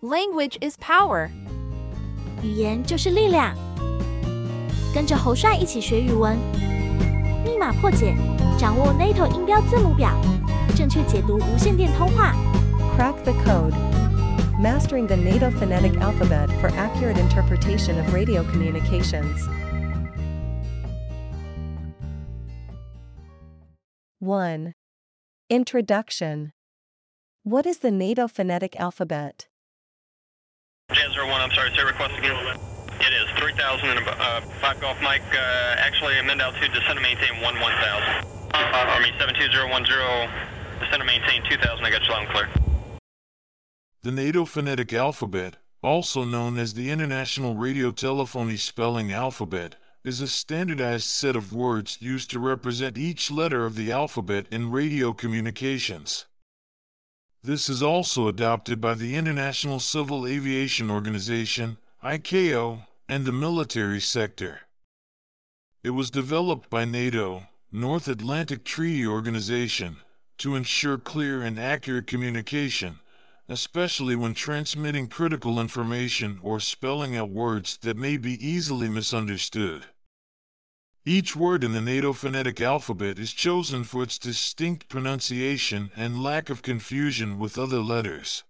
Language is power. 语言就是力量。跟着侯帅一起学语文，密码破解，掌握 NATO 音标字母表，正确解读无线电通话。 Crack the code. Mastering the NATO phonetic alphabet for accurate interpretation of radio communications. 1. Introduction. What is the NATO phonetic alphabet? Jan 01, I'm sorry, say request again. It is 3000 and uh, 5 Golf Mike, uh, actually amend altitude descend and maintain 1 1000. Uh, Army 72010, descend and maintain 2000, I got you loud and clear. The NATO phonetic alphabet, also known as the International Radio Telephony Spelling Alphabet, is a standardized set of words used to represent each letter of the alphabet in radio communications. This is also adopted by the International Civil Aviation Organization, ICAO, and the military sector. It was developed by NATO, North Atlantic Treaty Organization, to ensure clear and accurate communication, especially when transmitting critical information or spelling out words that may be easily misunderstood. Each word in the NATO phonetic alphabet is chosen for its distinct pronunciation and lack of confusion with other letters.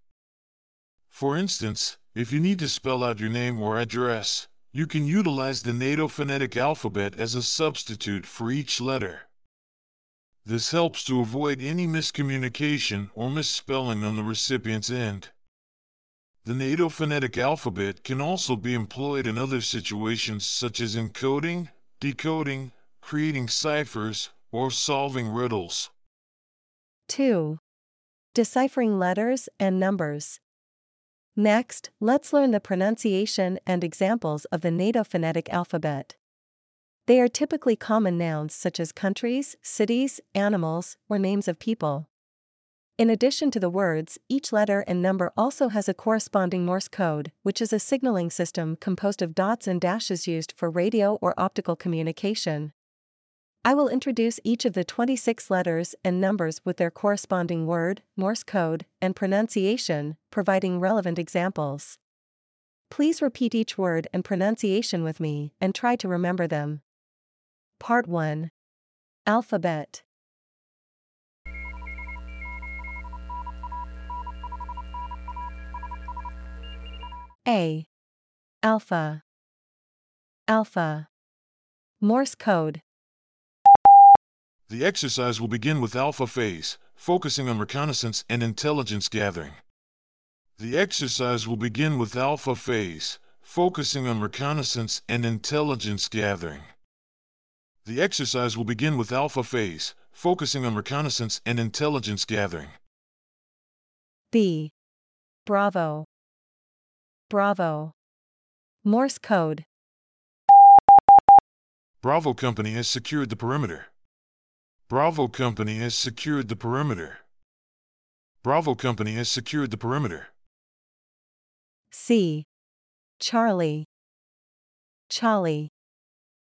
For instance, if you need to spell out your name or address, you can utilize the NATO phonetic alphabet as a substitute for each letter. This helps to avoid any miscommunication or misspelling on the recipient's end. The NATO phonetic alphabet can also be employed in other situations such as encoding, decoding, creating ciphers, or solving riddles. 2. Deciphering letters and numbers. Next, let's learn the pronunciation and examples of the NATO phonetic alphabet. They are typically common nouns such as countries, cities, animals, or names of people. In addition to the words, each letter and number also has a corresponding Morse code, which is a signaling system composed of dots and dashes used for radio or optical communication. I will introduce each of the 26 letters and numbers with their corresponding word, Morse code, and pronunciation, providing relevant examples. Please repeat each word and pronunciation with me and try to remember them. Part 1 Alphabet A. Alpha. Alpha. Morse code. The exercise will begin with alpha phase, focusing on reconnaissance and intelligence gathering. The exercise will begin with alpha phase, focusing on reconnaissance and intelligence gathering. The exercise will begin with alpha phase, focusing on reconnaissance and intelligence gathering. B. Bravo. Bravo. Morse code. Bravo Company has secured the perimeter. Bravo Company has secured the perimeter. Bravo Company has secured the perimeter. C. Charlie. Charlie.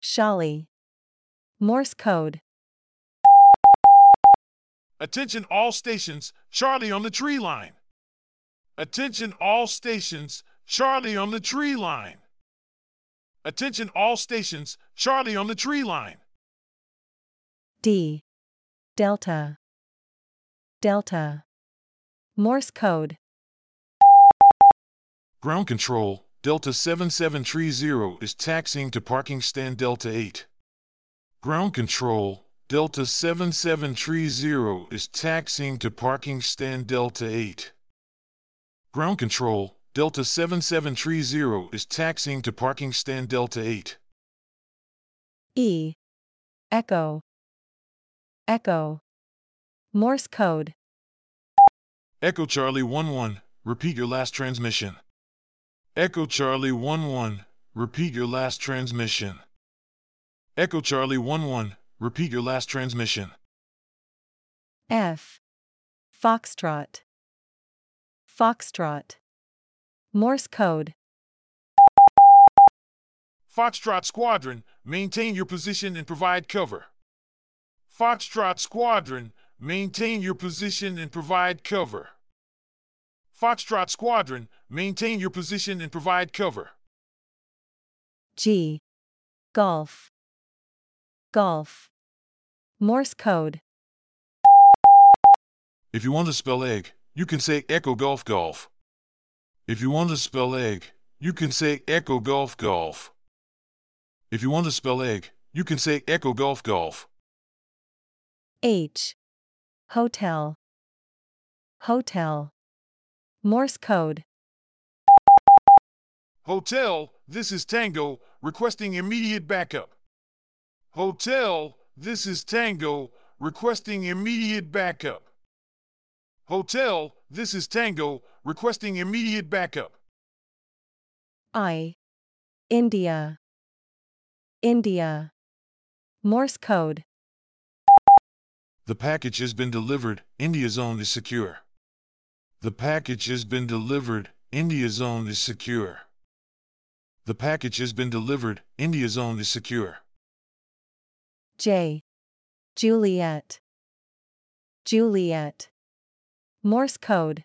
Shally. Morse code. Attention all stations, Charlie on the tree line. Attention all stations, Charlie on the tree line. Attention all stations, Charlie on the tree line. D. Delta. Delta. Morse code. Ground control, Delta 7730 is taxiing to parking stand Delta 8. Ground control, Delta 7730 is taxiing to parking stand Delta 8. Ground control, Delta 7730 is taxiing to parking stand Delta 8. E. Echo. Echo. Morse code. Echo Charlie 11, repeat your last transmission. Echo Charlie 11, repeat your last transmission. Echo Charlie 11, repeat your last transmission. F. Foxtrot. Foxtrot. Morse code. Foxtrot Squadron, maintain your position and provide cover. Foxtrot Squadron, maintain your position and provide cover. Foxtrot Squadron, maintain your position and provide cover. G. Golf. Golf. Morse code. If you want to spell egg, you can say Echo Golf Golf. If you want to spell egg, you can say Echo Golf Golf. If you want to spell egg, you can say Echo Golf Golf. H. Hotel. Hotel. Morse code. Hotel, this is Tango, requesting immediate backup. Hotel, this is Tango, requesting immediate backup. Hotel, this is Tango, requesting immediate backup. I. India. India. Morse code. The package has been delivered, India zone is secure. The package has been delivered, India zone is secure. The package has been delivered, India zone is secure. J. Juliet. Juliet. Morse code.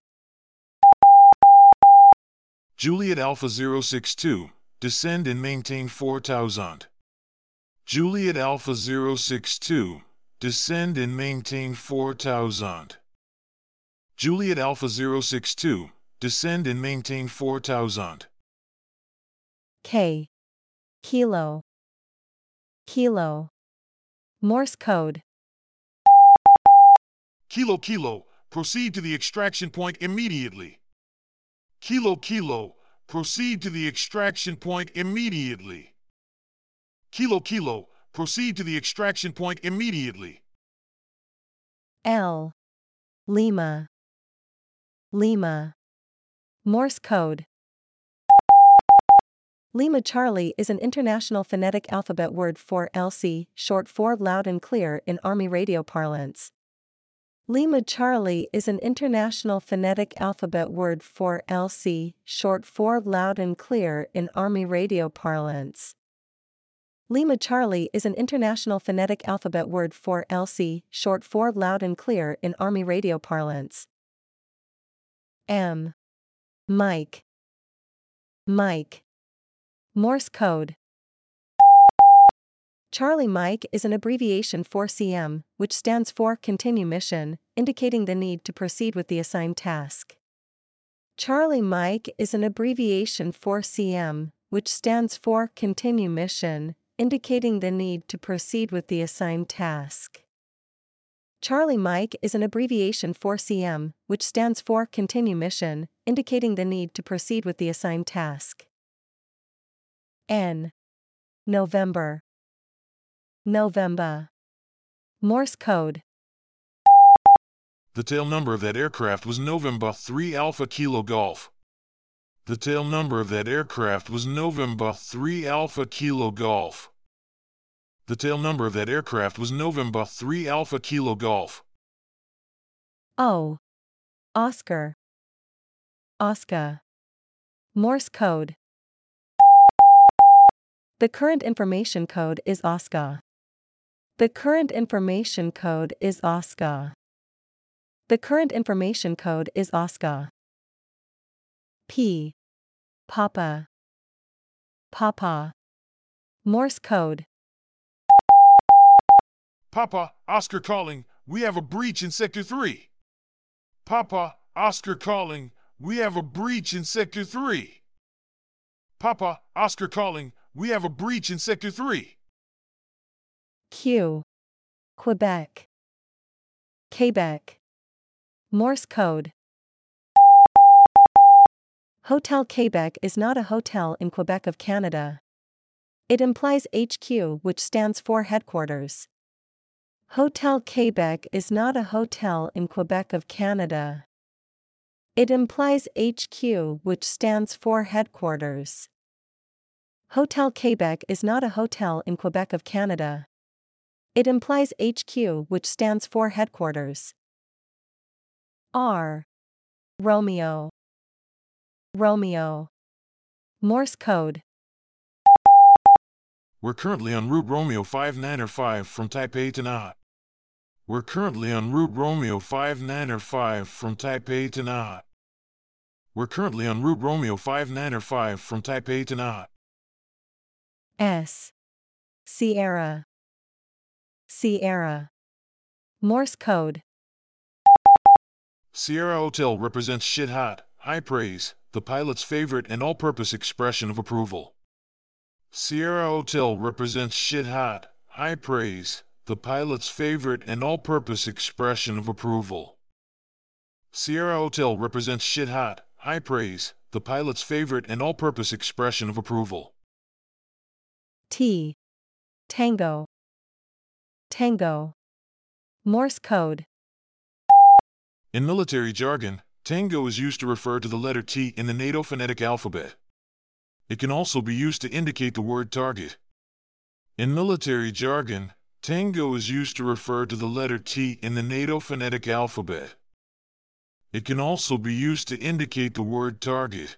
Juliet Alpha 062, descend and maintain 4000. Juliet Alpha 062, descend and maintain 4000. Juliet Alpha 062, descend and maintain 4000. K. Kilo. Kilo. Morse code. Kilo Kilo, proceed to the extraction point immediately. Kilo Kilo, proceed to the extraction point immediately. Kilo Kilo, proceed to the extraction point immediately. L. Lima. Lima. Morse code. Lima Charlie is an international phonetic alphabet word for LC, short for loud and clear in Army radio parlance. Lima Charlie is an international phonetic alphabet word for LC, short for loud and clear in Army radio parlance. Lima Charlie is an international phonetic alphabet word for LC, short for loud and clear in Army radio parlance. M. Mike. Mike. Morse code. Charlie Mike is an abbreviation for CM, which stands for Continue Mission, indicating the need to proceed with the assigned task. Charlie Mike is an abbreviation for CM, which stands for Continue Mission, indicating the need to proceed with the assigned task. Charlie Mike is an abbreviation for CM, which stands for Continue Mission, indicating the need to proceed with the assigned task. N. November. November. Morse code. The tail number of that aircraft was November 3 Alpha Kilo Golf. The tail number of that aircraft was November 3 Alpha Kilo Golf. The tail number of that aircraft was November 3 Alpha Kilo Golf. O. Oscar. Oscar. Morse code. The current information code is OSCA. The current information code is OSCA. The current information code is OSCA. P. Papa. Papa. Morse code. Papa, Oscar calling, we have a breach in Sector 3. Papa, Oscar calling, we have a breach in Sector 3. Papa, Oscar calling, we have a breach in Sector 3. Q. Quebec. Quebec. Morse code. Hotel Quebec is not a hotel in Quebec of Canada. It implies HQ, which stands for headquarters. Hotel Quebec is not a hotel in Quebec of Canada. It implies HQ, which stands for headquarters. Hotel Quebec is not a hotel in Quebec of Canada. It implies HQ, which stands for headquarters. R. Romeo. Romeo. Morse code. We're currently on route Romeo 5905 from Taipei to Naha. We're currently on route Romeo 5905 from Taipei to Naha. We're currently on route Romeo 595 from Taipei to Naha. S. Sierra. Sierra. Morse code. Sierra Hotel represents shit hot, high praise, the pilot's favorite and all purpose expression of approval. Sierra Hotel represents shit hot, high praise, the pilot's favorite and all purpose expression of approval. Sierra Hotel represents shit hot, high praise, the pilot's favorite and all purpose expression of approval. T. Tango. Tango. Morse code. In military jargon, tango is used to refer to the letter T in the NATO phonetic alphabet. It can also be used to indicate the word target. In military jargon, tango is used to refer to the letter T in the NATO phonetic alphabet. It can also be used to indicate the word target.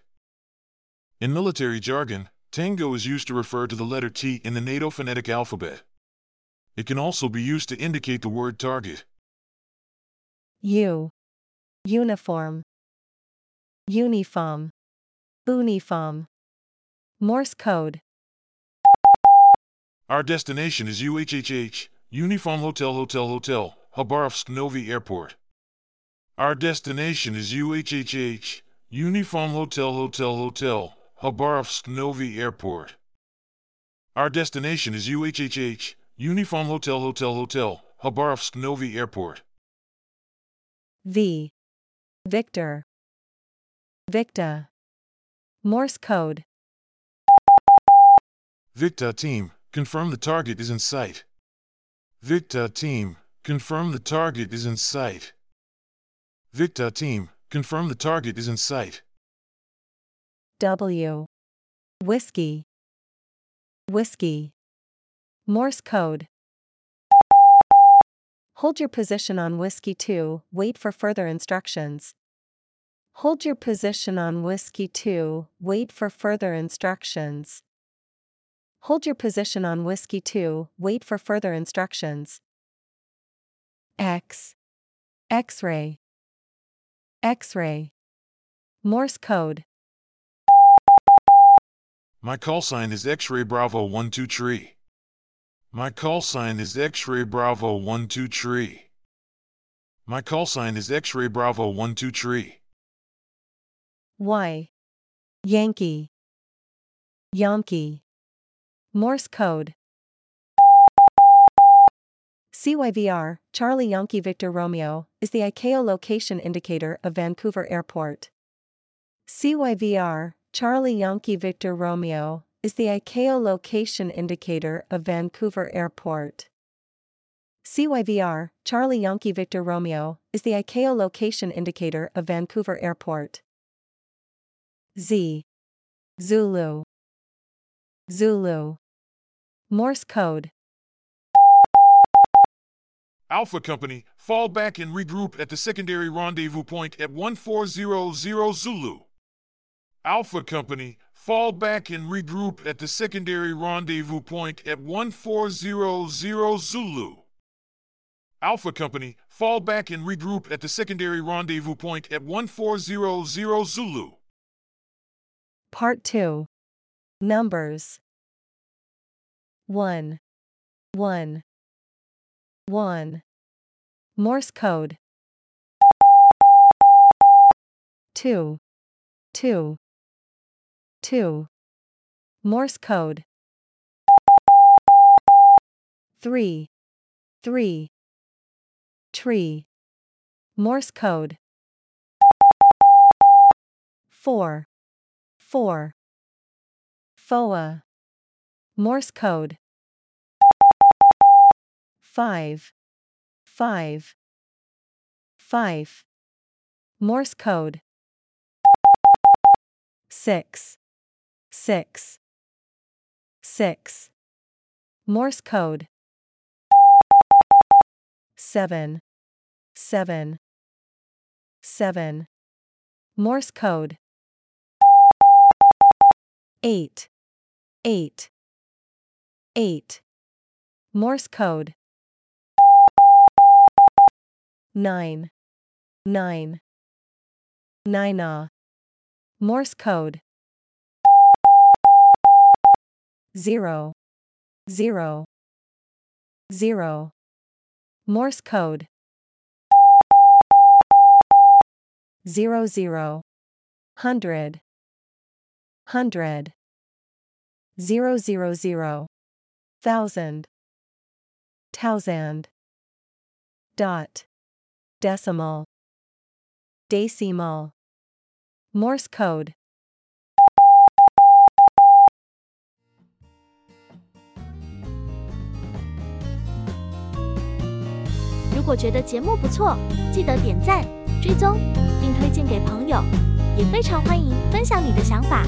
In military jargon, tango is used to refer to the letter T in the NATO phonetic alphabet. It can also be used to indicate the word target. U. Uniform. Uniform. Uniform. Morse code. Our destination is UHHH, Uniform Hotel Hotel Hotel, Khabarovsk Novi Airport. Our destination is UHHH, Uniform Hotel Hotel Hotel, Khabarovsk Novi Airport. Our destination is UHHH, Uniform Hotel Hotel Hotel, Khabarovsk Novi Airport. V. Victor. Victa. Morse code. Victa team, confirm the target is in sight. Victa team, confirm the target is in sight. Victa team, confirm the target is in sight. W. Whiskey. Whiskey. Morse code. Hold your position on Whiskey 2, wait for further instructions. Hold your position on Whiskey 2, wait for further instructions. Hold your position on Whiskey 2, wait for further instructions. X. X ray. X ray. Morse code. My call sign is X-ray Bravo 12 tree. My call sign is X-ray Bravo 12 tree. My call sign is X-ray Bravo 12 tree. Y. Yankee. Yankee. Morse code. CYVR, Charlie Yankee Victor Romeo, is the ICAO location indicator of Vancouver Airport. CYVR, Charlie Yankee Victor Romeo, is the ICAO location indicator of Vancouver Airport. CYVR, Charlie Yankee Victor Romeo, is the ICAO location indicator of Vancouver Airport. Z. Zulu. Zulu. Morse code. Alpha Company, fall back and regroup at the secondary rendezvous point at 1400 Zulu. Alpha Company, fall back and regroup at the secondary rendezvous point at 1400 Zulu. Alpha Company, fall back and regroup at the secondary rendezvous point at 1400 Zulu. Part 2. Numbers 1. 1. 1. Morse code 2. 2. 2. Morse code 3. 3. Tree. Morse code 4. 4. FOA. Morse code 5. 5. 5. Morse code 6. 6. 6. Morse code 7. 7. 7. Morse code 8. 8. 8. Morse code 9. 9. 9 ah. Morse code. Zero. Zero. Zero. Morse code. Zero zero. Hundred. Hundred. Zero zero zero. Thousand. Thousand. Dot. Decimal. Decimal. Morse code. 如果觉得节目不错，记得点赞、追踪，并推荐给朋友，也非常欢迎分享你的想法。